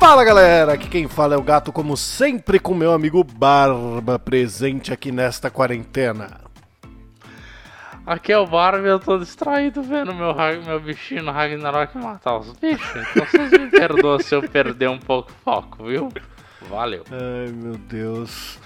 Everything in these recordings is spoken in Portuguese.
Fala galera, aqui quem fala é o gato, como sempre, com meu amigo Barba presente aqui nesta quarentena. Aqui é o Barba e eu tô distraído vendo meu, meu bichinho no Ragnarok matar os bichos. Então vocês me perdoam se eu perder um pouco o foco, viu? Valeu. Ai meu Deus.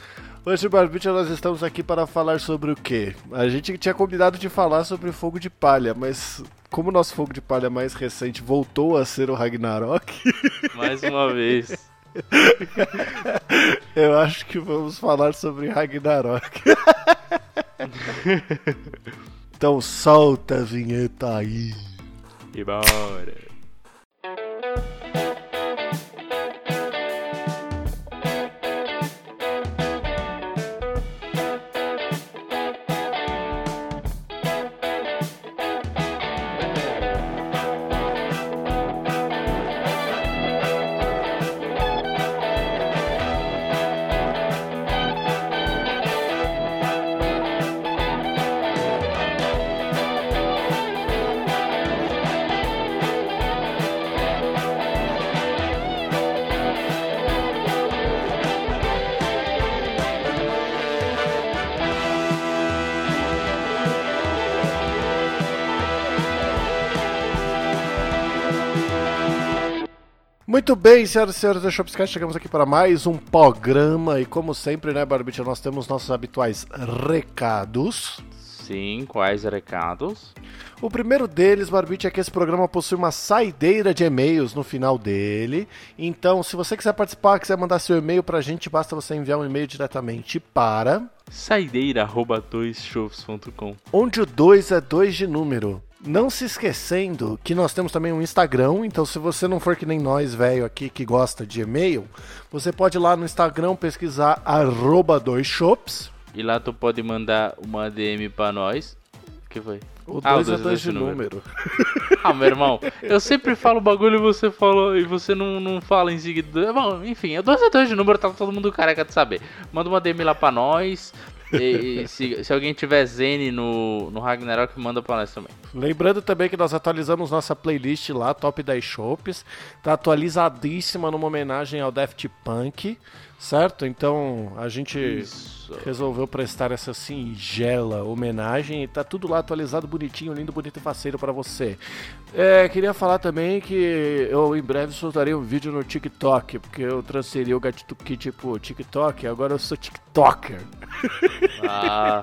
Hoje, Barbicha, nós estamos aqui para falar sobre o quê? A gente tinha combinado de falar sobre fogo de palha, mas como o nosso fogo de palha mais recente voltou a ser o Ragnarok. Mais uma vez. Eu acho que vamos falar sobre Ragnarok. então solta a vinheta aí. E bora. Muito bem, senhoras e senhores do Shopscast, chegamos aqui para mais um programa e como sempre, né, Barbite, nós temos nossos habituais recados. Sim, quais recados? O primeiro deles, Barbite, é que esse programa possui uma saideira de e-mails no final dele. Então, se você quiser participar, quiser mandar seu e-mail pra gente, basta você enviar um e-mail diretamente para saideira@doisshows.com. Onde o 2 é 2 de número. Não se esquecendo que nós temos também um Instagram, então se você não for que nem nós, velho, aqui que gosta de e-mail, você pode ir lá no Instagram pesquisar arroba dois shops. E lá tu pode mandar uma DM pra nós. O que foi? O 2 ah, é 2 de número. número. ah, meu irmão, eu sempre falo bagulho e você fala e você não, não fala em seguida. Bom, enfim, é 2 é 2 de número, tá todo mundo careca de saber. Manda uma DM lá pra nós. E, e se, se, alguém tiver Zene no, no Ragnarok, manda pra nós também. Lembrando também que nós atualizamos nossa playlist lá, Top 10 Shops. Tá atualizadíssima numa homenagem ao Daft Punk, certo? Então a gente Isso. resolveu prestar essa singela homenagem e tá tudo lá atualizado, bonitinho, lindo, bonito e faceiro para você. É, queria falar também que eu em breve soltarei um vídeo no TikTok, porque eu transferi o Gatito Kit pro TikTok, agora eu sou TikToker. Ah,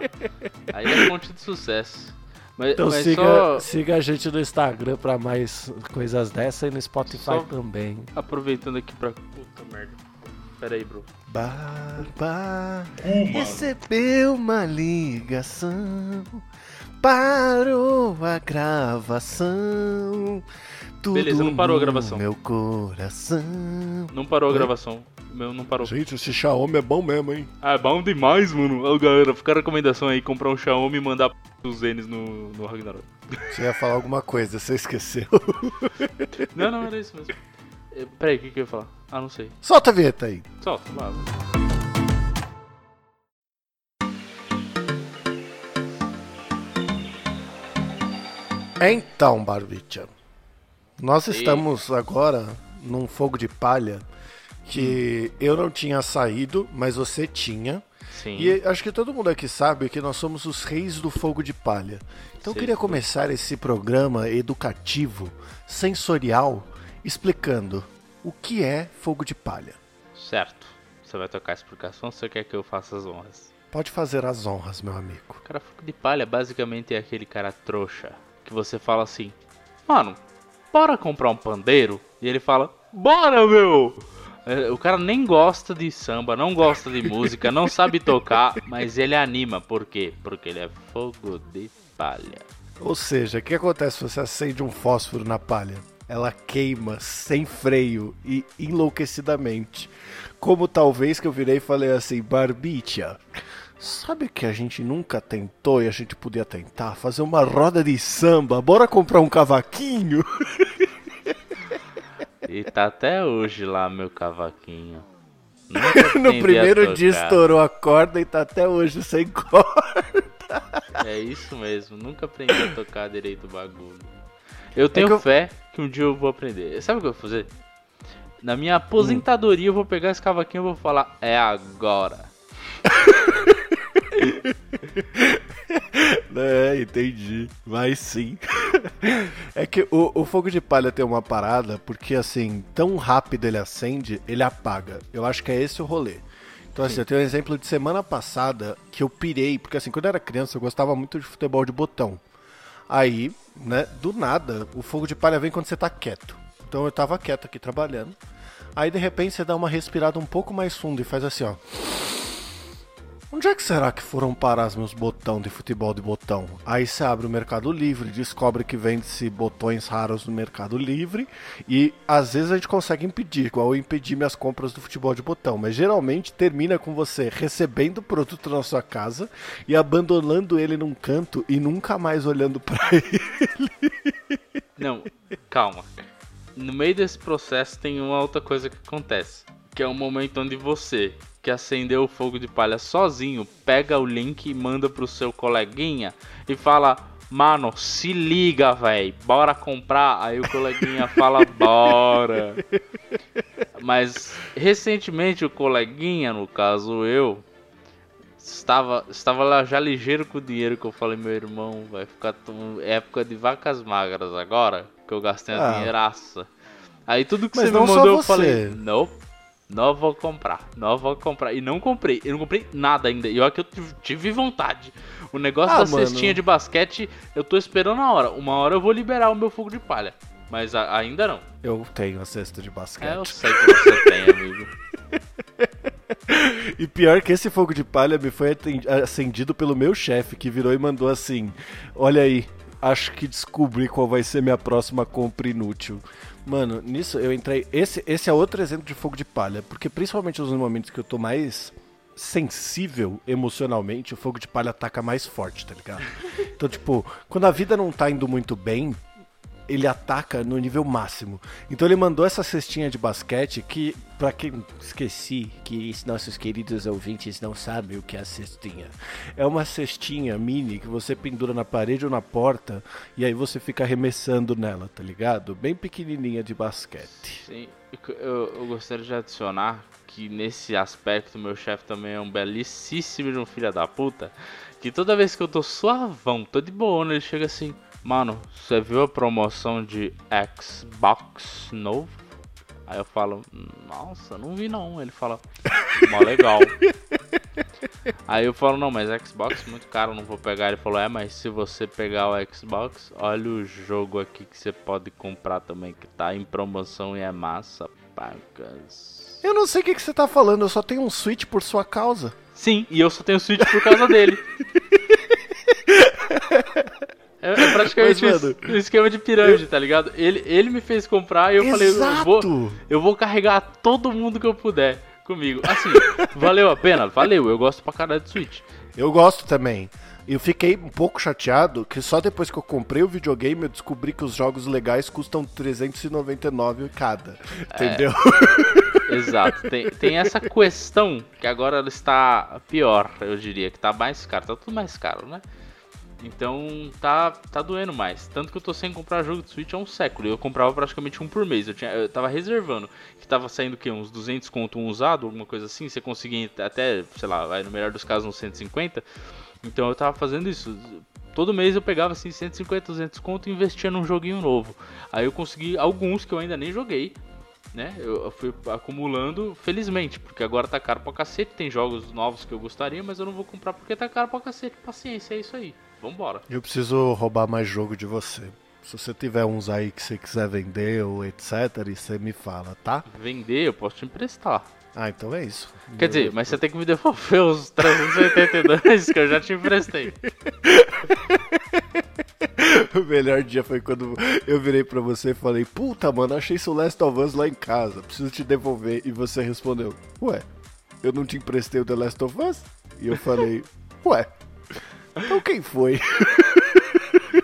aí é fonte de sucesso. Mas, então mas siga, só... siga a gente no Instagram pra mais coisas dessa e no Spotify só também. Aproveitando aqui pra. Puta merda. Pera aí, bro. Recebeu uma ligação. Parou a gravação. Tudo Beleza, não parou a gravação. Meu coração. Não parou a gravação. Meu não parou. Gente, esse Xiaomi é bom mesmo, hein? Ah, é bom demais, mano. Ô, galera, fica a recomendação aí: comprar um Xiaomi e mandar os Zenes no, no Ragnarok. Você ia falar alguma coisa, você esqueceu. não, não, era isso mesmo. É, peraí, o que, que eu ia falar? Ah, não sei. Solta a vinheta aí. Solta, lá. Então, Barbicha, nós estamos agora num fogo de palha que hum. eu não tinha saído, mas você tinha. Sim. E acho que todo mundo aqui sabe que nós somos os reis do fogo de palha. Então eu queria começar esse programa educativo, sensorial, explicando o que é fogo de palha. Certo. Você vai tocar a explicação ou você quer que eu faça as honras? Pode fazer as honras, meu amigo. Cara, fogo de palha basicamente é aquele cara trouxa que você fala assim: Mano, bora comprar um pandeiro? E ele fala: Bora, meu! É, o cara nem gosta de samba, não gosta de música, não sabe tocar, mas ele anima. Por quê? Porque ele é fogo de palha. Ou seja, o que acontece se você acende um fósforo na palha? Ela queima sem freio e enlouquecidamente. Como talvez que eu virei e falei assim, Barbicha, sabe que a gente nunca tentou e a gente podia tentar? Fazer uma roda de samba, bora comprar um cavaquinho? E tá até hoje lá meu cavaquinho. no primeiro dia estourou a corda e tá até hoje sem corda. É isso mesmo, nunca aprendi a tocar direito o bagulho. Eu tenho é eu... fé que um dia eu vou aprender. Sabe o que eu vou fazer? Na minha aposentadoria eu vou pegar esse cavaquinho e vou falar, é agora. é, entendi. Mas sim. é que o, o, fogo de palha tem uma parada, porque assim, tão rápido ele acende, ele apaga. Eu acho que é esse o rolê. Então, assim, sim. eu tenho um exemplo de semana passada que eu pirei, porque assim, quando eu era criança, eu gostava muito de futebol de botão. Aí, né, do nada, o fogo de palha vem quando você tá quieto. Então eu tava quieto aqui trabalhando. Aí de repente você dá uma respirada um pouco mais fundo e faz assim, ó. Onde é que será que foram parar os meus botões de futebol de botão? Aí você abre o Mercado Livre, descobre que vende-se botões raros no Mercado Livre e às vezes a gente consegue impedir, igual eu impedi minhas compras do futebol de botão, mas geralmente termina com você recebendo o produto na sua casa e abandonando ele num canto e nunca mais olhando para ele. Não, calma. No meio desse processo tem uma outra coisa que acontece, que é o momento onde você que acendeu o fogo de palha sozinho, pega o link e manda pro seu coleguinha e fala: Mano, se liga, velho, bora comprar. Aí o coleguinha fala: Bora. Mas recentemente o coleguinha, no caso eu, estava, estava lá já ligeiro com o dinheiro que eu falei: Meu irmão, vai ficar época de vacas magras agora, que eu gastei a ah. dinheiraça. Aí tudo que Mas você me mandou eu falei: Não, não vou comprar, não vou comprar. E não comprei, eu não comprei nada ainda. E olha que eu tive vontade. O negócio ah, da mano. cestinha de basquete, eu tô esperando a hora. Uma hora eu vou liberar o meu fogo de palha. Mas a, ainda não. Eu tenho a cesta de basquete. É, eu sei que você tem, amigo. E pior que esse fogo de palha me foi acendido pelo meu chefe, que virou e mandou assim: Olha aí, acho que descobri qual vai ser minha próxima compra inútil. Mano, nisso eu entrei. Esse, esse é outro exemplo de fogo de palha, porque principalmente nos momentos que eu tô mais sensível emocionalmente, o fogo de palha ataca mais forte, tá ligado? Então, tipo, quando a vida não tá indo muito bem, ele ataca no nível máximo. Então ele mandou essa cestinha de basquete que, para quem esqueci, que nossos queridos ouvintes não sabem o que é a cestinha. É uma cestinha mini que você pendura na parede ou na porta e aí você fica arremessando nela, tá ligado? Bem pequenininha de basquete. Sim, eu, eu gostaria de adicionar que nesse aspecto meu chefe também é um belíssimo de um filho da puta. Que toda vez que eu tô suavão, tô de boa, ele chega assim. Mano, você viu a promoção de Xbox novo? Aí eu falo, nossa, não vi não. Ele fala, mó legal. Aí eu falo, não, mas Xbox muito caro, não vou pegar. Ele falou, é, mas se você pegar o Xbox, olha o jogo aqui que você pode comprar também, que tá em promoção e é massa, pagas. Eu não sei o que, que você tá falando, eu só tenho um Switch por sua causa. Sim, e eu só tenho Switch por causa dele. É, é praticamente Mas, mano... um esquema de pirâmide, tá ligado? Ele, ele me fez comprar e eu Exato. falei, eu vou, eu vou carregar todo mundo que eu puder comigo. Assim, valeu a pena? Valeu, eu gosto pra caralho de Switch. Eu gosto também. Eu fiquei um pouco chateado que só depois que eu comprei o videogame eu descobri que os jogos legais custam 399 cada. É, entendeu? Exato. Tem, tem essa questão que agora ela está pior, eu diria, que tá mais caro. Tá tudo mais caro, né? Então tá, tá doendo mais. Tanto que eu tô sem comprar jogo de Switch há um século. Eu comprava praticamente um por mês. Eu, tinha, eu tava reservando. Que tava saindo o quê? Uns 200 conto um usado, alguma coisa assim. Você conseguia até, sei lá, vai no melhor dos casos uns 150. Então eu tava fazendo isso. Todo mês eu pegava assim 150, 200 conto e investia num joguinho novo. Aí eu consegui alguns que eu ainda nem joguei. Né? Eu fui acumulando, felizmente, porque agora tá caro pra cacete. Tem jogos novos que eu gostaria, mas eu não vou comprar porque tá caro pra cacete. Paciência, é isso aí. Vambora. Eu preciso roubar mais jogo de você. Se você tiver uns aí que você quiser vender ou etc, você me fala, tá? Vender, eu posso te emprestar. Ah, então é isso. Quer dizer, mas você tem que me devolver os 382 que eu já te emprestei. o melhor dia foi quando eu virei pra você e falei: Puta, mano, achei seu Last of Us lá em casa, preciso te devolver. E você respondeu: Ué, eu não te emprestei o The Last of Us? E eu falei: Ué, então quem foi?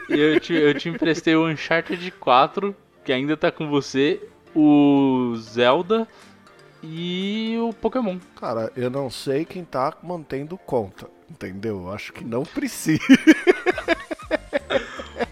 eu, te, eu te emprestei o Uncharted 4, que ainda tá com você, o Zelda e o Pokémon. Cara, eu não sei quem tá mantendo conta, entendeu? Acho que não precisa.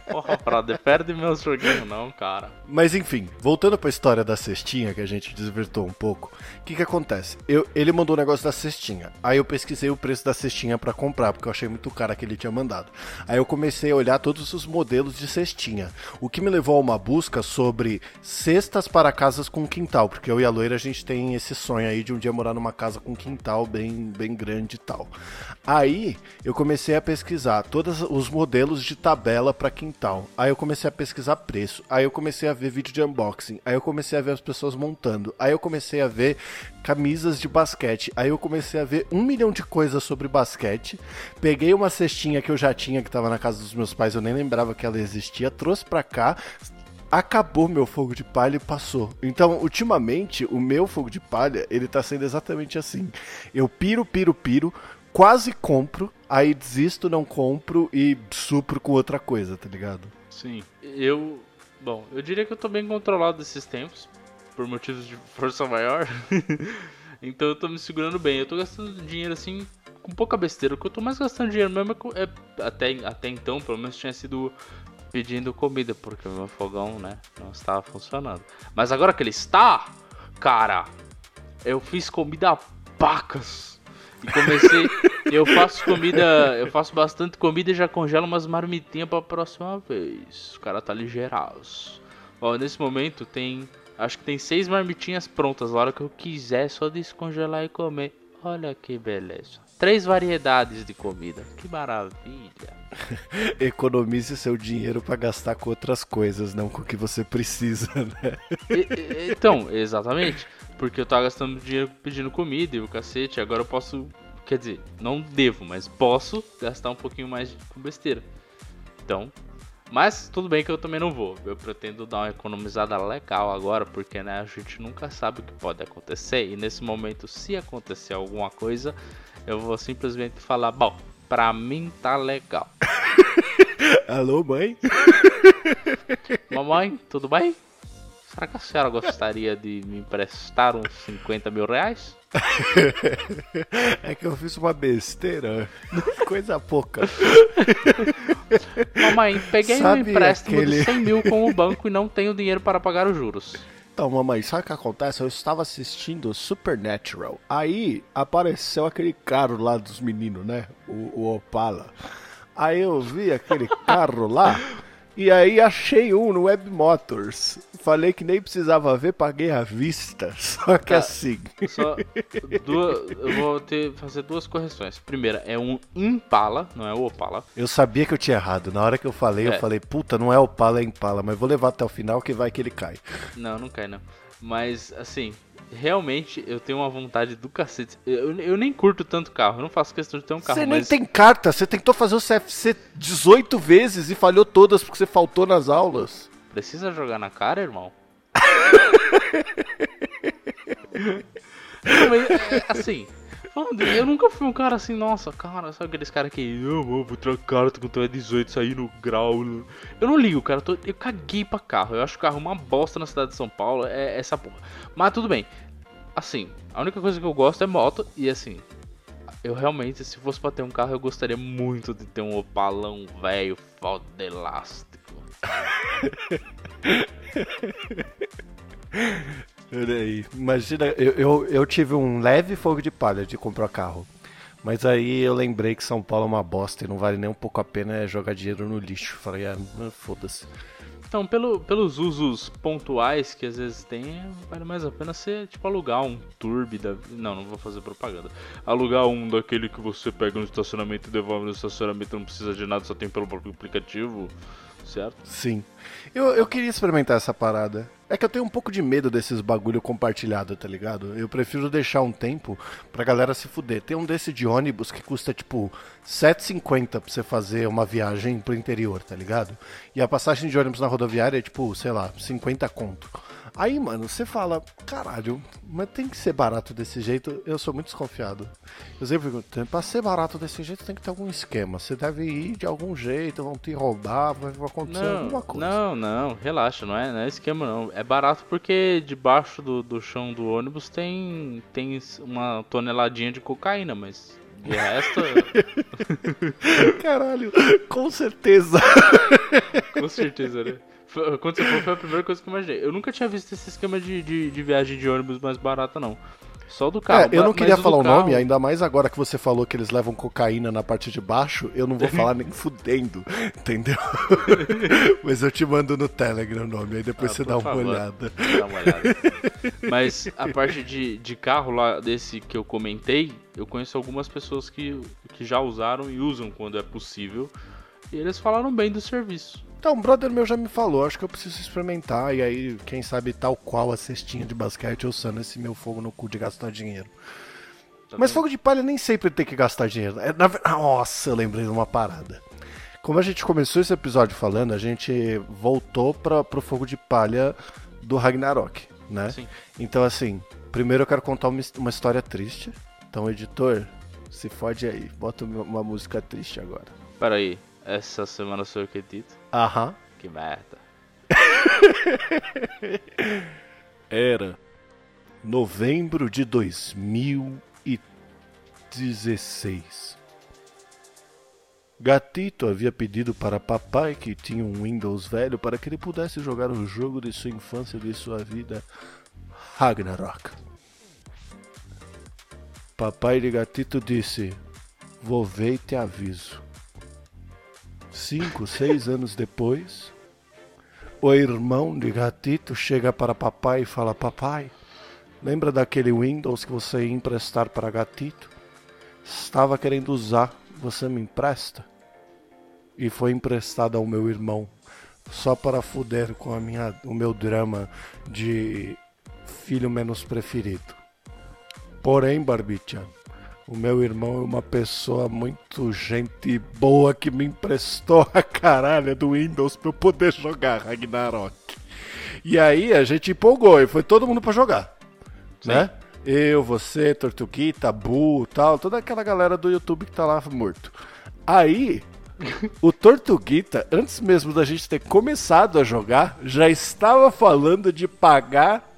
Porra, brother, perde meus joguinhos não, cara. Mas enfim, voltando pra história da cestinha, que a gente desvirtou um pouco, o que que acontece? Eu, ele mandou o negócio da cestinha, aí eu pesquisei o preço da cestinha para comprar, porque eu achei muito caro que ele tinha mandado. Aí eu comecei a olhar todos os modelos de cestinha, o que me levou a uma busca sobre cestas para casas com quintal, porque eu e a loira a gente tem esse sonho aí de um dia morar numa casa com quintal bem, bem grande e tal. Aí eu comecei a pesquisar todos os modelos de tabela para quintal. Aí eu comecei a pesquisar preço. Aí eu comecei a ver vídeo de unboxing. Aí eu comecei a ver as pessoas montando. Aí eu comecei a ver camisas de basquete. Aí eu comecei a ver um milhão de coisas sobre basquete. Peguei uma cestinha que eu já tinha que estava na casa dos meus pais, eu nem lembrava que ela existia, trouxe para cá, acabou meu fogo de palha e passou. Então, ultimamente, o meu fogo de palha, ele tá sendo exatamente assim. Eu piro, piro, piro, quase compro, aí desisto, não compro e supro com outra coisa, tá ligado? Sim. Eu. Bom, eu diria que eu tô bem controlado desses tempos, por motivos de força maior. então eu tô me segurando bem. Eu tô gastando dinheiro assim com pouca besteira. O que eu tô mais gastando dinheiro mesmo é, é até, até então, pelo menos tinha sido pedindo comida, porque o meu fogão, né, não estava funcionando. Mas agora que ele está, cara, eu fiz comida pacas. E comecei. eu faço comida. Eu faço bastante comida e já congelo umas marmitinhas pra próxima vez. O cara tá ligeiraço. Ó, nesse momento tem. Acho que tem seis marmitinhas prontas. Na hora que eu quiser, só descongelar e comer. Olha que beleza. Três variedades de comida. Que maravilha. Economize seu dinheiro para gastar com outras coisas, não com o que você precisa, né? E, e, então, exatamente. Porque eu tava gastando dinheiro pedindo comida e o cacete. Agora eu posso. Quer dizer, não devo, mas posso gastar um pouquinho mais com besteira. Então, mas tudo bem que eu também não vou. Eu pretendo dar uma economizada legal agora, porque né, a gente nunca sabe o que pode acontecer. E nesse momento, se acontecer alguma coisa, eu vou simplesmente falar: Bom, pra mim tá legal. Alô, mãe? Mamãe, tudo bem? Será que a senhora gostaria de me emprestar uns 50 mil reais? É que eu fiz uma besteira. Coisa pouca. Mamãe, peguei Sabe um empréstimo aquele... de 100 mil com o banco e não tenho dinheiro para pagar os juros. Então, mamãe, sabe o que acontece? Eu estava assistindo Supernatural. Aí apareceu aquele carro lá dos meninos, né? O, o Opala. Aí eu vi aquele carro lá. E aí achei um no Web Motors. Falei que nem precisava ver, paguei à vista. Só que tá, assim. Só duas, eu vou ter fazer duas correções. Primeira, é um Impala, não é o Opala. Eu sabia que eu tinha errado. Na hora que eu falei, é. eu falei, puta, não é Opala, é Impala, mas vou levar até o final que vai que ele cai. Não, não cai não. Mas assim, realmente eu tenho uma vontade do cacete. Eu, eu nem curto tanto carro, eu não faço questão de ter um carro. Você mas... nem tem carta, você tentou fazer o CFC 18 vezes e falhou todas porque você faltou nas aulas. Precisa jogar na cara, irmão? não, mas, é, assim, eu nunca fui um cara assim, nossa, cara, sabe aqueles caras que, eu vou trocar tu com é 18, sair no grau. Eu não ligo, cara, tô, eu caguei pra carro. Eu acho o carro uma bosta na cidade de São Paulo, é essa porra. Mas tudo bem. Assim, a única coisa que eu gosto é moto e assim, eu realmente, se fosse pra ter um carro, eu gostaria muito de ter um opalão velho, foda elástico. Peraí, imagina, eu, eu, eu, tive um leve fogo de palha de comprar carro. Mas aí eu lembrei que São Paulo é uma bosta e não vale nem um pouco a pena jogar dinheiro no lixo. Falei, ah, foda-se. Então, pelo, pelos usos pontuais que às vezes tem, vale mais a pena você, tipo, alugar um Turbo da... Não, não vou fazer propaganda. Alugar um daquele que você pega no estacionamento e devolve no estacionamento, não precisa de nada, só tem pelo próprio aplicativo certo? Sim. Eu, eu queria experimentar essa parada. É que eu tenho um pouco de medo desses bagulho compartilhado, tá ligado? Eu prefiro deixar um tempo pra galera se fuder. Tem um desse de ônibus que custa tipo 7,50 pra você fazer uma viagem pro interior, tá ligado? E a passagem de ônibus na rodoviária é tipo, sei lá, 50 conto. Aí, mano, você fala, caralho, mas tem que ser barato desse jeito. Eu sou muito desconfiado. Eu sempre pergunto, pra ser barato desse jeito tem que ter algum esquema. Você deve ir de algum jeito, vão te roubar, vai acontecer não, alguma coisa. Não, não, relaxa, não é, não é esquema não. É barato porque debaixo do, do chão do ônibus tem, tem uma toneladinha de cocaína, mas De resto. Caralho, com certeza. com certeza, né? Quando você falou, foi a primeira coisa que eu imaginei. Eu nunca tinha visto esse esquema de, de, de viagem de ônibus mais barata, não. Só do carro. É, eu não queria falar o carro... nome, ainda mais agora que você falou que eles levam cocaína na parte de baixo, eu não vou falar nem fudendo, entendeu? Mas eu te mando no Telegram o nome, aí depois ah, você dá uma favor. olhada. Dá uma olhada. Mas a parte de, de carro lá, desse que eu comentei, eu conheço algumas pessoas que, que já usaram e usam quando é possível. E eles falaram bem do serviço. Então, um brother meu já me falou, acho que eu preciso experimentar. E aí, quem sabe, tal qual a cestinha de basquete, usando esse meu fogo no cu de gastar dinheiro. Tá Mas fogo de palha nem sempre tem que gastar dinheiro. É, na... Nossa, eu lembrei de uma parada. Como a gente começou esse episódio falando, a gente voltou para pro fogo de palha do Ragnarok, né? Sim. Então, assim, primeiro eu quero contar uma, uma história triste. Então, editor, se fode aí, bota uma música triste agora. Peraí, essa semana sou eu que edito? Aham. Que merda. Era novembro de 2016. Gatito havia pedido para papai, que tinha um Windows velho, para que ele pudesse jogar o jogo de sua infância e de sua vida, Ragnarok. Papai de Gatito disse: Vou ver e te aviso. Cinco, seis anos depois, o irmão de Gatito chega para papai e fala: Papai, lembra daquele Windows que você ia emprestar para Gatito? Estava querendo usar, você me empresta? E foi emprestado ao meu irmão, só para fuder com a minha, o meu drama de filho menos preferido. Porém, Barbichan, o meu irmão é uma pessoa muito gente boa que me emprestou a caralho do Windows pra eu poder jogar Ragnarok. E aí a gente empolgou e foi todo mundo para jogar. Sim. Né? Eu, você, Tortuguita, Bu, tal, toda aquela galera do YouTube que tá lá morto. Aí, o Tortuguita, antes mesmo da gente ter começado a jogar, já estava falando de pagar.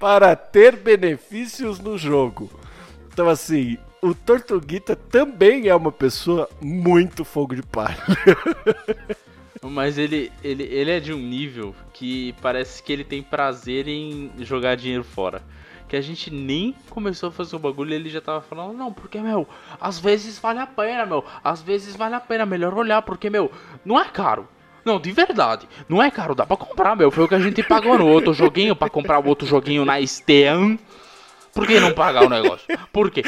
Para ter benefícios no jogo. Então, assim, o Tortuguita também é uma pessoa muito fogo de palha. Mas ele, ele, ele é de um nível que parece que ele tem prazer em jogar dinheiro fora. Que a gente nem começou a fazer o bagulho e ele já tava falando, não, porque, meu, às vezes vale a pena, meu. Às vezes vale a pena, melhor olhar, porque, meu, não é caro. Não, de verdade. Não é caro, dá pra comprar, meu. Foi o que a gente pagou no outro joguinho pra comprar o outro joguinho na Steam. Por que não pagar o negócio? Por quê?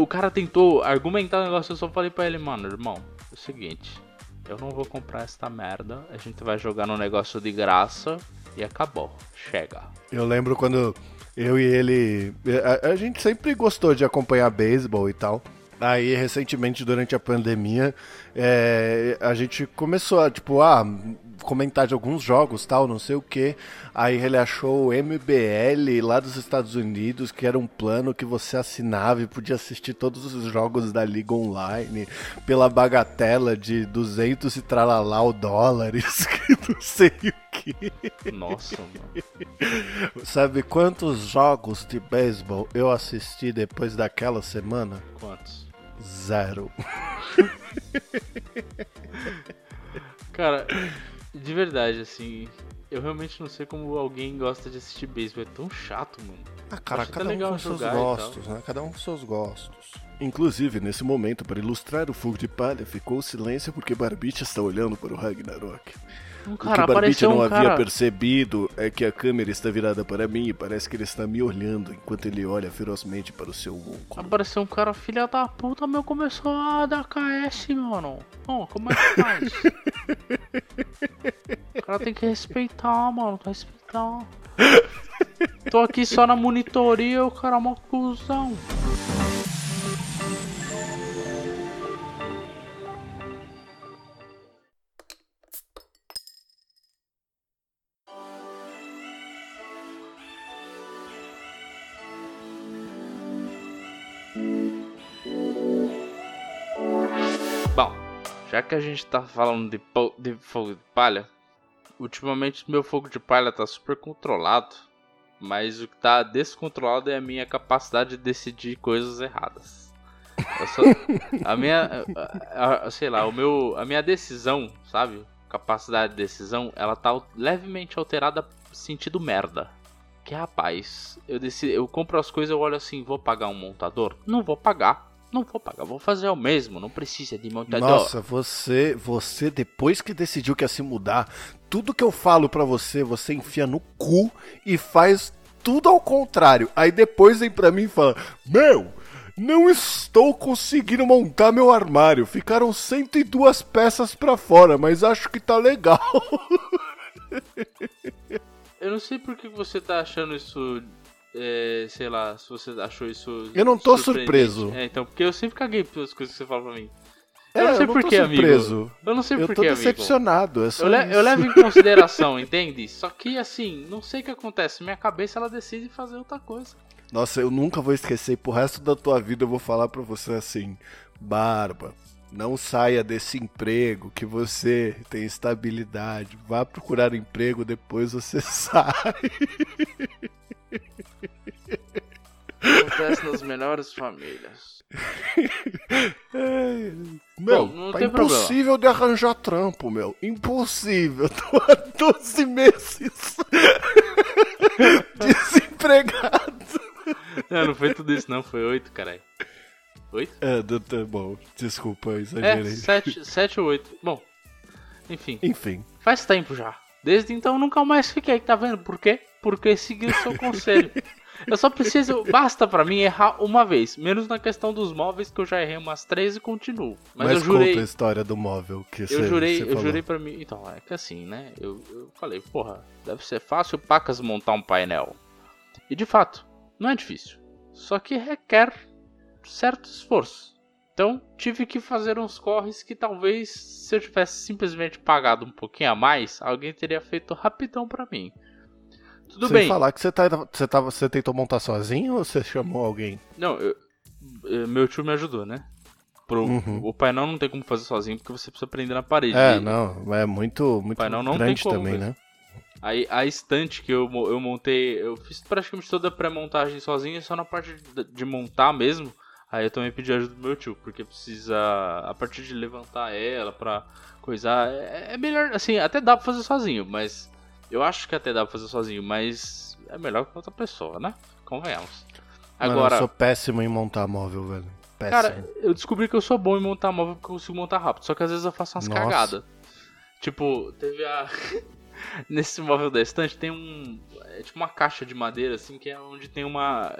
O cara tentou argumentar o negócio, eu só falei pra ele, mano, irmão, é o seguinte, eu não vou comprar esta merda, a gente vai jogar no negócio de graça e acabou. Chega. Eu lembro quando eu e ele. A, a gente sempre gostou de acompanhar beisebol e tal. Aí, recentemente, durante a pandemia, é, a gente começou a, tipo, ah, comentar de alguns jogos, tal, não sei o que. Aí ele achou o MBL lá dos Estados Unidos, que era um plano que você assinava e podia assistir todos os jogos da Liga Online pela bagatela de 200 e tralalau dólares, que não sei o que. Nossa, mano. Sabe quantos jogos de beisebol eu assisti depois daquela semana? Quantos? Zero. Cara, de verdade, assim, eu realmente não sei como alguém gosta de assistir beisebol. É tão chato, mano. Ah, cara, cada um com seus gostos, né? Cada um com seus gostos. Inclusive, nesse momento, para ilustrar o fogo de palha, ficou o silêncio porque Barbite está olhando para o Ragnarok. Um cara, o que Barbite não um havia cara... percebido é que a câmera está virada para mim e parece que ele está me olhando enquanto ele olha ferozmente para o seu oco. Apareceu um cara, filha da puta, meu, começou a dar KS, mano. Oh, como é que faz? o cara tem que respeitar, mano, tá respeitar. Tô aqui só na monitoria, o cara é uma cuzão. Já que a gente tá falando de, de fogo de palha, ultimamente meu fogo de palha tá super controlado. Mas o que tá descontrolado é a minha capacidade de decidir coisas erradas. Só, a minha. A, a, sei lá, o meu. A minha decisão, sabe? Capacidade de decisão, ela tá levemente alterada sentido merda. Que rapaz, eu decido, eu compro as coisas, eu olho assim, vou pagar um montador? Não vou pagar. Não vou pagar, vou fazer o mesmo, não precisa de montador. Nossa, você, você depois que decidiu que ia se mudar, tudo que eu falo para você, você enfia no cu e faz tudo ao contrário. Aí depois vem pra mim e fala: "Meu, não estou conseguindo montar meu armário. Ficaram 102 peças para fora, mas acho que tá legal." Eu não sei por que você tá achando isso é, sei lá, se você achou isso. Eu não tô surpreso. É, então, porque eu sempre caguei pelas coisas que você fala pra mim. Eu é, não sei porquê, amigo. Eu não sei porquê, amigo. Eu tô decepcionado. É eu, le eu, levo em consideração, entende? Só que, assim, não sei o que acontece. Minha cabeça, ela decide fazer outra coisa. Nossa, eu nunca vou esquecer. Pro resto da tua vida, eu vou falar pra você assim: Barba, não saia desse emprego que você tem estabilidade. Vá procurar emprego, depois você sai. Acontece nas melhores famílias. É, meu, Bom, não tá tem impossível problema. de arranjar trampo, meu. Impossível. Tô há 12 meses desempregado. Não, não foi tudo isso, não. Foi 8, caralho. 8? É, tá bom. Desculpa, exagerei. É, 7 ou 8. Bom, enfim. Enfim. Faz tempo já. Desde então nunca mais fiquei, tá vendo? Por quê? Porque segui o seu conselho. Eu só preciso. Basta para mim errar uma vez. Menos na questão dos móveis, que eu já errei umas três e continuo. Mas, Mas eu jurei. Conta a história do móvel que eu você, jurei, você Eu jurei pra mim. Então, é que assim, né? Eu, eu falei, porra, deve ser fácil pacas montar um painel. E de fato, não é difícil. Só que requer certo esforço. Então tive que fazer uns corres que talvez se eu tivesse simplesmente pagado um pouquinho a mais, alguém teria feito rapidão para mim. Tudo Sem bem. falar que você, tá, você, tá, você tentou montar sozinho ou você chamou alguém? Não, eu, meu tio me ajudou, né? Pro, uhum. O painel não tem como fazer sozinho porque você precisa prender na parede. É, e, não, é muito, muito painel não grande tem como, também, né? Aí a estante que eu, eu montei, eu fiz praticamente toda a pré-montagem sozinho, só na parte de, de, montar mesmo. Aí eu também pedi ajuda do meu tio, porque precisa, a partir de levantar ela pra coisar, é, é melhor, assim, até dá pra fazer sozinho, mas eu acho que até dá pra fazer sozinho, mas é melhor que outra pessoa, né? Convenhamos. Agora. Mano, eu sou péssimo em montar móvel, velho. Péssimo. Cara, eu descobri que eu sou bom em montar móvel porque eu consigo montar rápido. Só que às vezes eu faço umas cagadas. Tipo, teve a. Nesse móvel da estante tem um. É tipo uma caixa de madeira, assim, que é onde tem uma.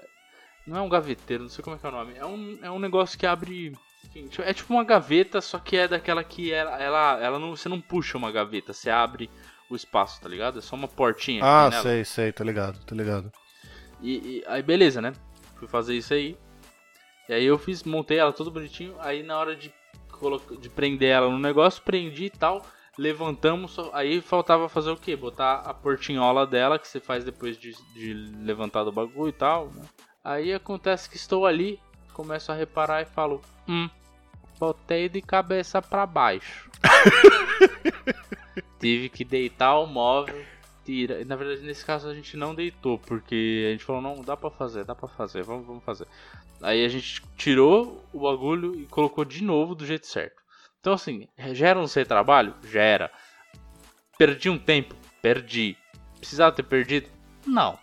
Não é um gaveteiro, não sei como é que é o nome. É um, é um negócio que abre. Enfim, é tipo uma gaveta, só que é daquela que ela, ela, ela não, você não puxa uma gaveta, você abre o espaço, tá ligado? É só uma portinha. Ah, sei, sei, tô ligado, tô ligado. E, e, aí beleza, né? Fui fazer isso aí. E aí eu fiz, montei ela tudo bonitinho. Aí na hora de, de prender ela no negócio, prendi e tal. Levantamos, aí faltava fazer o que? Botar a portinhola dela, que você faz depois de, de levantar do bagulho e tal. Né? Aí acontece que estou ali, começo a reparar e falo: Hum, botei de cabeça para baixo. Tive que deitar o móvel, tira. Na verdade, nesse caso a gente não deitou, porque a gente falou, não, dá pra fazer, dá pra fazer, vamos, vamos fazer. Aí a gente tirou o bagulho e colocou de novo do jeito certo. Então assim, gera um ser trabalho? Gera. Perdi um tempo? Perdi. Precisava ter perdido? Não.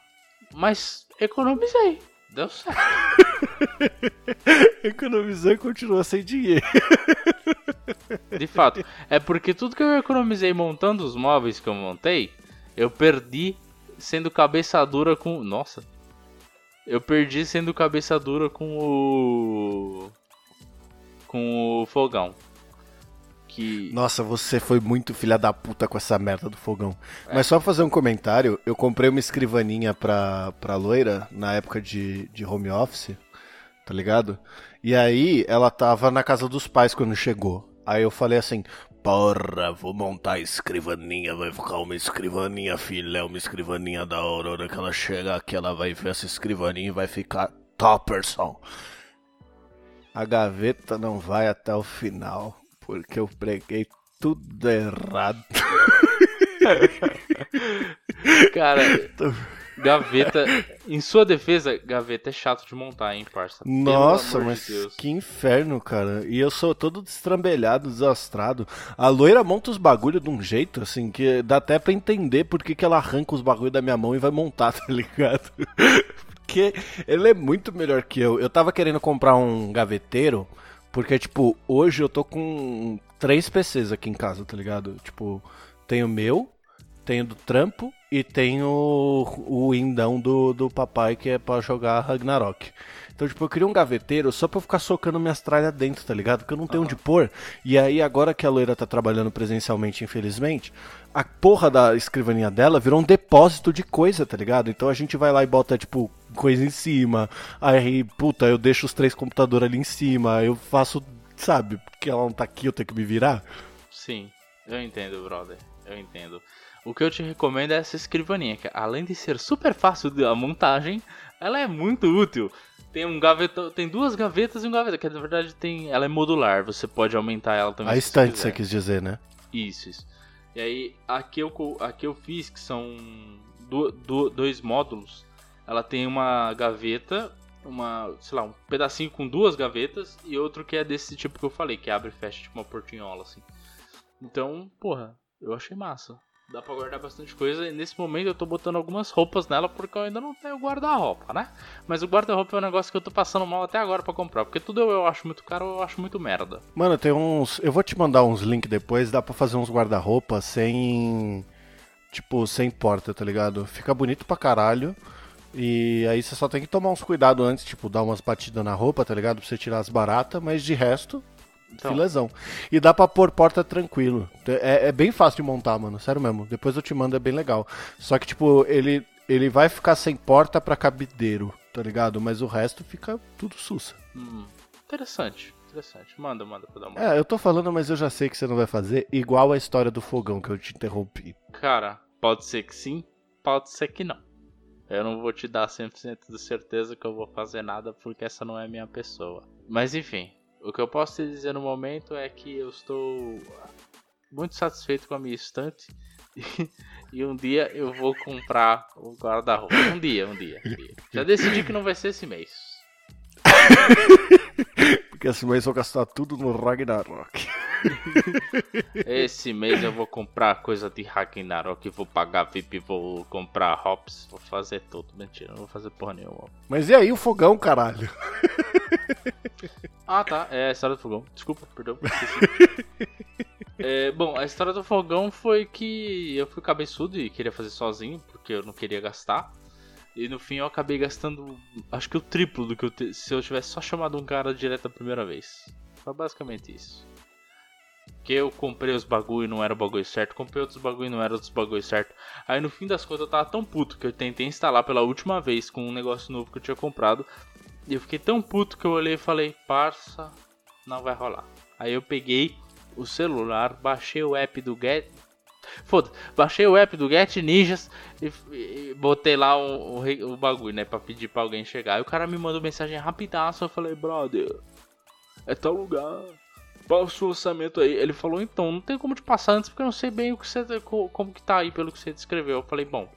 Mas economizei. Deu certo. Economizou e continua sem dinheiro. De fato. É porque tudo que eu economizei montando os móveis que eu montei, eu perdi sendo cabeça dura com. Nossa. Eu perdi sendo cabeça dura com o. Com o fogão. Que... Nossa, você foi muito filha da puta com essa merda do fogão. É. Mas só fazer um comentário, eu comprei uma escrivaninha pra, pra loira na época de, de home office, tá ligado? E aí ela tava na casa dos pais quando chegou. Aí eu falei assim, porra, vou montar a escrivaninha, vai ficar uma escrivaninha filé, uma escrivaninha da hora. A hora que ela chegar aqui, ela vai ver essa escrivaninha e vai ficar topperson. A gaveta não vai até o final, porque eu preguei tudo errado. Cara, Gaveta, em sua defesa, gaveta é chato de montar, hein, parça? Nossa, mas de que inferno, cara. E eu sou todo destrambelhado, desastrado. A loira monta os bagulho de um jeito, assim, que dá até pra entender por que, que ela arranca os bagulho da minha mão e vai montar, tá ligado? Porque ele é muito melhor que eu. Eu tava querendo comprar um gaveteiro, porque, tipo, hoje eu tô com três PCs aqui em casa, tá ligado? Tipo, tenho o meu, tenho do trampo e tenho o, o indão do, do papai que é pra jogar Ragnarok. Então, tipo, eu queria um gaveteiro só pra eu ficar socando minhas tralhas dentro, tá ligado? Porque eu não tenho uhum. onde pôr. E aí, agora que a loira tá trabalhando presencialmente, infelizmente, a porra da escrivaninha dela virou um depósito de coisa, tá ligado? Então a gente vai lá e bota, tipo, coisa em cima. Aí, puta, eu deixo os três computadores ali em cima. Eu faço, sabe? Porque ela não tá aqui, eu tenho que me virar. Sim, eu entendo, brother. Eu entendo. O que eu te recomendo é essa escrivaninha, que além de ser super fácil a montagem, ela é muito útil. Tem um gaveta, tem duas gavetas e um gaveta, que na verdade tem, ela é modular, você pode aumentar ela também. A estante você quis dizer, né? Isso, isso. E aí aqui eu, aqui eu fiz que são do, do, dois módulos. Ela tem uma gaveta, uma, sei lá, um pedacinho com duas gavetas e outro que é desse tipo que eu falei, que abre e fecha tipo uma portinhola assim. Então, porra, eu achei massa. Dá pra guardar bastante coisa. E nesse momento eu tô botando algumas roupas nela porque eu ainda não tenho guarda-roupa, né? Mas o guarda-roupa é um negócio que eu tô passando mal até agora para comprar. Porque tudo eu acho muito caro, eu acho muito merda. Mano, tem uns. Eu vou te mandar uns links depois. Dá pra fazer uns guarda-roupa sem. Tipo, sem porta, tá ligado? Fica bonito pra caralho. E aí você só tem que tomar uns cuidados antes, tipo, dar umas batidas na roupa, tá ligado? Pra você tirar as baratas, mas de resto, então. Filezão. E dá pra pôr porta tranquilo. É, é, bem fácil de montar, mano. Sério mesmo. Depois eu te mando, é bem legal. Só que, tipo, ele, ele vai ficar sem porta pra cabideiro, tá ligado? Mas o resto fica tudo sussa. Hum, interessante. Interessante. Manda, manda pra dar uma. É, eu tô falando, mas eu já sei que você não vai fazer. Igual a história do fogão que eu te interrompi. Cara, pode ser que sim, pode ser que não. Eu não vou te dar 100% de certeza que eu vou fazer nada porque essa não é minha pessoa. Mas enfim, o que eu posso te dizer no momento é que eu estou muito satisfeito com a minha estante. e um dia eu vou comprar o guarda-roupa. Um dia, um dia, um dia. Já decidi que não vai ser esse mês. Porque esse mês eu vou gastar tudo no Ragnarok. Esse mês eu vou comprar coisa de Ragnarok, vou pagar VIP, vou comprar hops, vou fazer tudo. Mentira, não vou fazer porra nenhuma. Mas e aí o fogão, caralho? Ah, tá. É a história do fogão. Desculpa, perdão. é, bom, a história do fogão foi que eu fui cabeçudo e queria fazer sozinho, porque eu não queria gastar. E no fim eu acabei gastando, acho que o triplo do que eu te... se eu tivesse só chamado um cara direto a primeira vez. Foi basicamente isso. Que eu comprei os bagulho e não era o bagulho certo, comprei outros bagulho e não era outros bagulho certo. Aí no fim das contas eu tava tão puto que eu tentei instalar pela última vez com um negócio novo que eu tinha comprado. E eu fiquei tão puto que eu olhei e falei, parça, não vai rolar. Aí eu peguei o celular, baixei o app do Get. Foda, baixei o app do Get Ninjas e, e botei lá o, o, o, bagulho, né? Pra pedir pra alguém chegar. E o cara me mandou mensagem rapidaço. Eu falei, brother, é tal lugar. Qual o seu orçamento aí? Ele falou, então, não tem como te passar antes porque eu não sei bem o que você, como que tá aí pelo que você descreveu. Eu falei, bom,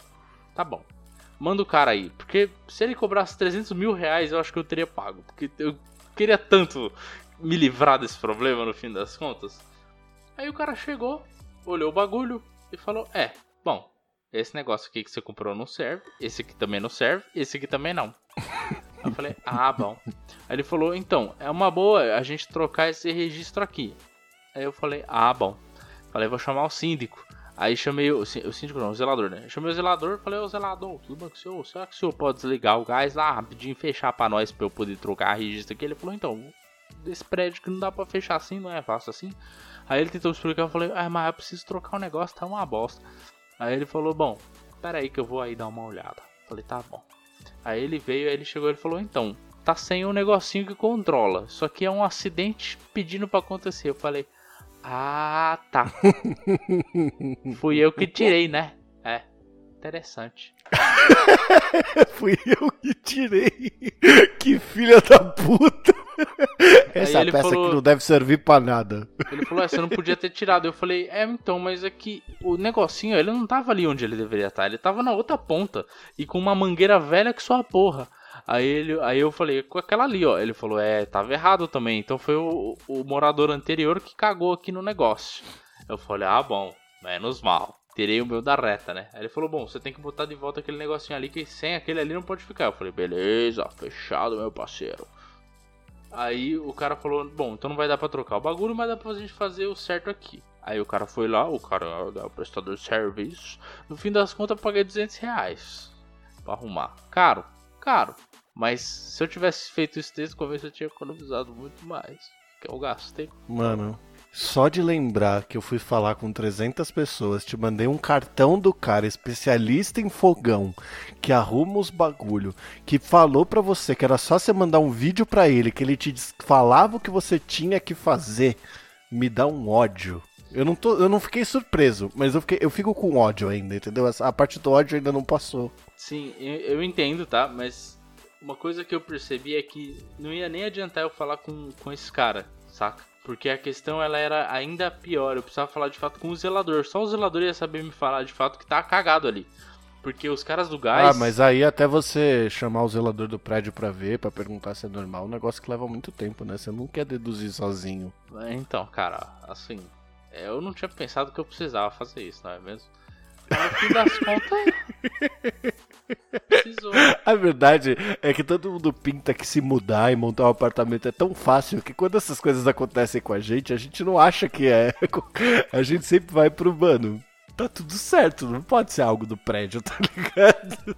tá bom manda o cara aí. Porque se ele cobrasse 300 mil reais, eu acho que eu teria pago. Porque eu queria tanto me livrar desse problema no fim das contas. Aí o cara chegou, olhou o bagulho e falou: É, bom, esse negócio aqui que você comprou não serve, esse aqui também não serve, esse aqui também não. Eu falei: Ah, bom. Aí ele falou: Então, é uma boa a gente trocar esse registro aqui. Aí eu falei: Ah, bom. Falei: Vou chamar o síndico. Aí chamei o, o síndico, não, o zelador, né? Chamei o zelador falei, ô zelador, tudo bem com o senhor? Será que o senhor pode desligar o gás lá rapidinho fechar pra nós pra eu poder trocar a registro aqui? Ele falou, então, desse prédio que não dá pra fechar assim, não é fácil assim. Aí ele tentou explicar, eu falei, ah, mas eu preciso trocar o um negócio, tá uma bosta. Aí ele falou, bom, pera aí que eu vou aí dar uma olhada. Falei, tá bom. Aí ele veio, aí ele chegou e falou, então, tá sem um negocinho que controla. Isso aqui é um acidente pedindo para acontecer. Eu falei, ah, tá. Fui eu que tirei, né? Interessante. Fui eu que tirei. Que filha da puta. Essa peça falou, aqui não deve servir pra nada. Ele falou, é, você não podia ter tirado. Eu falei, é, então, mas é que o negocinho, ele não tava ali onde ele deveria estar. Ele tava na outra ponta. E com uma mangueira velha que só a porra. Aí, ele, aí eu falei, com aquela ali, ó. Ele falou, é, tava errado também. Então foi o, o morador anterior que cagou aqui no negócio. Eu falei, ah, bom, menos mal. Tirei o meu da reta, né? Aí ele falou, bom, você tem que botar de volta aquele negocinho ali, que sem aquele ali não pode ficar. Eu falei, beleza, fechado, meu parceiro. Aí o cara falou, bom, então não vai dar pra trocar o bagulho, mas dá pra gente fazer o certo aqui. Aí o cara foi lá, o cara é o prestador de serviço. No fim das contas eu paguei 200 reais pra arrumar. Caro, caro. Mas se eu tivesse feito isso desde o começo eu tinha economizado muito mais. Que eu gastei. Mano, só de lembrar que eu fui falar com 300 pessoas, te mandei um cartão do cara especialista em fogão, que arruma os bagulho, que falou para você que era só você mandar um vídeo para ele, que ele te falava o que você tinha que fazer, me dá um ódio. Eu não, tô, eu não fiquei surpreso, mas eu, fiquei, eu fico com ódio ainda, entendeu? A parte do ódio ainda não passou. Sim, eu, entendo, tá? Mas uma coisa que eu percebi é que não ia nem adiantar eu falar com, com esse cara, saca? Porque a questão ela era ainda pior. Eu precisava falar de fato com o zelador. Só o zelador ia saber me falar de fato que tá cagado ali. Porque os caras do gás. Ah, mas aí até você chamar o zelador do prédio pra ver, pra perguntar se é normal, um negócio que leva muito tempo, né? Você não quer deduzir sozinho. É, então, cara, assim. Eu não tinha pensado que eu precisava fazer isso, não é mesmo? No fim das contas. Precisou. A verdade é que todo mundo pinta que se mudar e montar um apartamento é tão fácil que quando essas coisas acontecem com a gente, a gente não acha que é. A gente sempre vai pro mano. Tá tudo certo, não pode ser algo do prédio, tá ligado?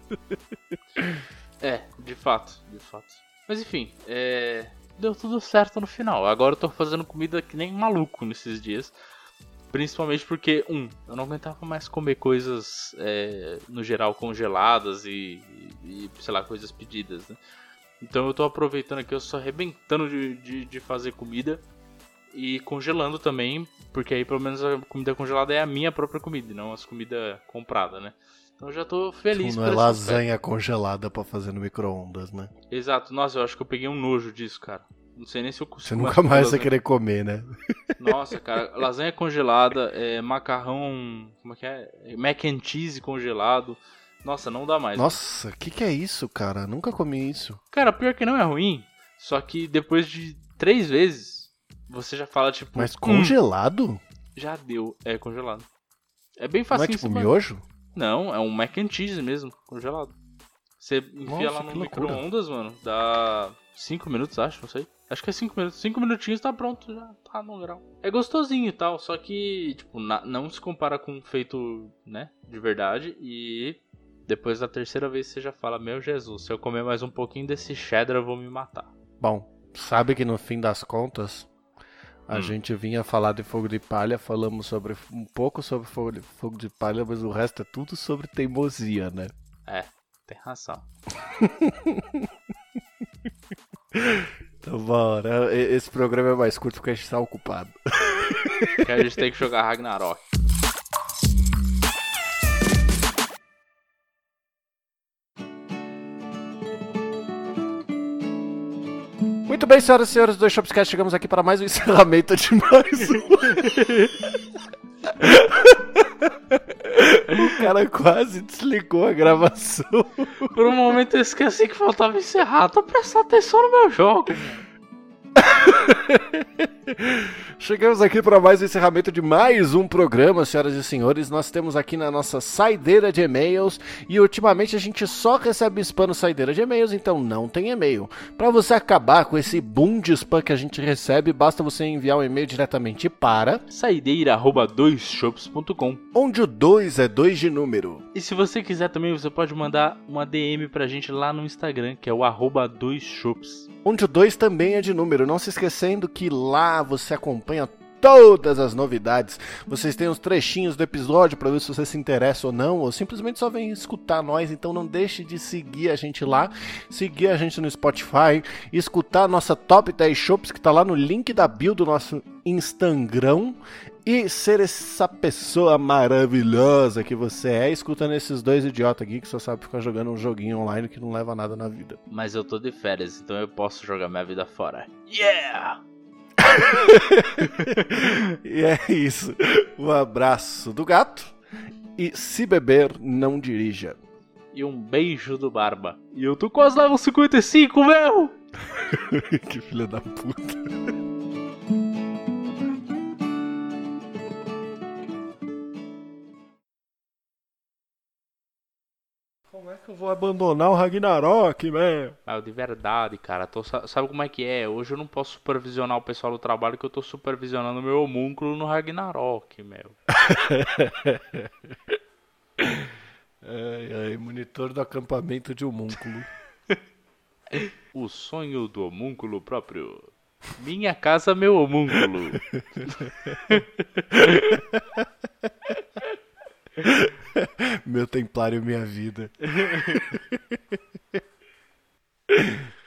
É, de fato, de fato. Mas enfim, é... deu tudo certo no final. Agora eu tô fazendo comida que nem maluco nesses dias. Principalmente porque, um, eu não aguentava mais comer coisas, é, no geral, congeladas e, e, sei lá, coisas pedidas, né? Então eu tô aproveitando aqui, eu só arrebentando de, de, de, fazer comida e congelando também, porque aí pelo menos a comida congelada é a minha própria comida, não as comidas compradas, né? Então eu já tô feliz Não é lasanha congelada para fazer no micro-ondas, né? Exato, nossa, eu acho que eu peguei um nojo disso, cara. Não sei nem se eu consigo. Você nunca mais vai querer comer, né? Nossa, cara, lasanha congelada, é, macarrão. Como é que é? Mac and cheese congelado. Nossa, não dá mais. Nossa, o que, que é isso, cara? Nunca comi isso. Cara, pior que não é ruim. Só que depois de três vezes, você já fala, tipo. Mas hum, congelado? Hum, já deu, é congelado. É bem fácil. Não é tipo miojo? Não, é um mac and cheese mesmo, congelado. Você enfia Nossa, lá no micro-ondas, mano, dá 5 minutos, acho, não sei. Acho que é 5 minutos. 5 minutinhos tá pronto, já tá no grau. É gostosinho e tal, só que, tipo, na, não se compara com feito, né, de verdade. E depois da terceira vez você já fala: Meu Jesus, se eu comer mais um pouquinho desse cheddar, eu vou me matar. Bom, sabe que no fim das contas, a hum. gente vinha falar de fogo de palha, falamos sobre um pouco sobre fogo de, fogo de palha, mas o resto é tudo sobre teimosia, né? É, tem razão. Bora. Esse programa é mais curto porque a gente tá ocupado. Que a gente tem que jogar Ragnarok. Muito bem, senhoras e senhores do Shopscast, chegamos aqui para mais um encerramento de mais um. o cara quase desligou a gravação. Por um momento eu esqueci que faltava encerrar. Tô prestando atenção no meu jogo. Chegamos aqui para mais um encerramento de mais um programa, senhoras e senhores. Nós temos aqui na nossa saideira de e-mails e ultimamente a gente só recebe spam no saideira de e-mails, então não tem e-mail. Para você acabar com esse boom de spam que a gente recebe, basta você enviar um e-mail diretamente para saideira@doisshops.com, onde o 2 é 2 de número. E se você quiser também, você pode mandar uma DM pra gente lá no Instagram, que é o arroba doisshops onde o 2 também é de número. Não se esquecendo que lá você acompanha todas as novidades. Vocês têm os trechinhos do episódio para ver se você se interessa ou não, ou simplesmente só vem escutar nós. Então não deixe de seguir a gente lá, seguir a gente no Spotify, escutar a nossa Top 10 Shops que tá lá no link da bio do nosso Instagram e ser essa pessoa maravilhosa que você é, escutando esses dois idiotas aqui que só sabe ficar jogando um joguinho online que não leva nada na vida. Mas eu tô de férias, então eu posso jogar minha vida fora. Yeah! e é isso. Um abraço do gato. E se beber, não dirija. E um beijo do Barba. E eu tô quase level 55, meu! que filha da puta. Que eu vou abandonar o Ragnarok, velho? Ah, de verdade, cara. Tô, sabe como é que é? Hoje eu não posso supervisionar o pessoal do trabalho que eu tô supervisionando meu homúnculo no Ragnarok, meu. ai, ai, monitor do acampamento de homúnculo. o sonho do homúnculo próprio. Minha casa, meu homúnculo. Meu templário, minha vida.